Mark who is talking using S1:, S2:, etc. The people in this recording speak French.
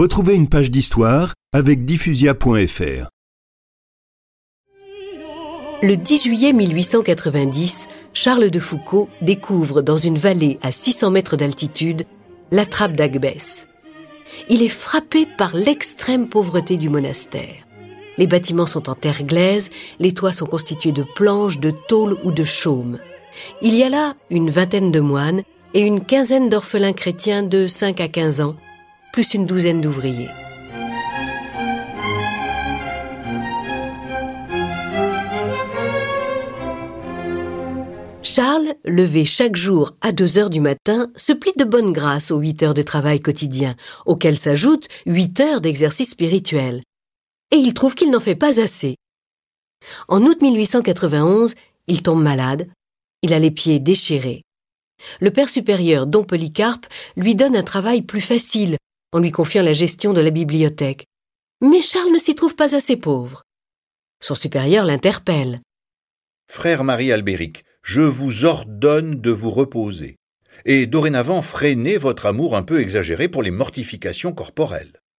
S1: Retrouvez une page d'histoire avec diffusia.fr.
S2: Le 10 juillet 1890, Charles de Foucault découvre dans une vallée à 600 mètres d'altitude la trappe d'Agbès. Il est frappé par l'extrême pauvreté du monastère. Les bâtiments sont en terre glaise, les toits sont constitués de planches, de tôles ou de chaume. Il y a là une vingtaine de moines et une quinzaine d'orphelins chrétiens de 5 à 15 ans, plus une douzaine d'ouvriers. Charles, levé chaque jour à 2 heures du matin, se plie de bonne grâce aux 8 heures de travail quotidien, auxquelles s'ajoutent 8 heures d'exercice spirituel. Et il trouve qu'il n'en fait pas assez. En août 1891, il tombe malade, il a les pieds déchirés. Le père supérieur, Don Polycarpe, lui donne un travail plus facile en lui confiant la gestion de la bibliothèque. Mais Charles ne s'y trouve pas assez pauvre. Son supérieur l'interpelle.
S3: Frère Marie-Albéric, je vous ordonne de vous reposer, et dorénavant freinez votre amour un peu exagéré pour les mortifications corporelles.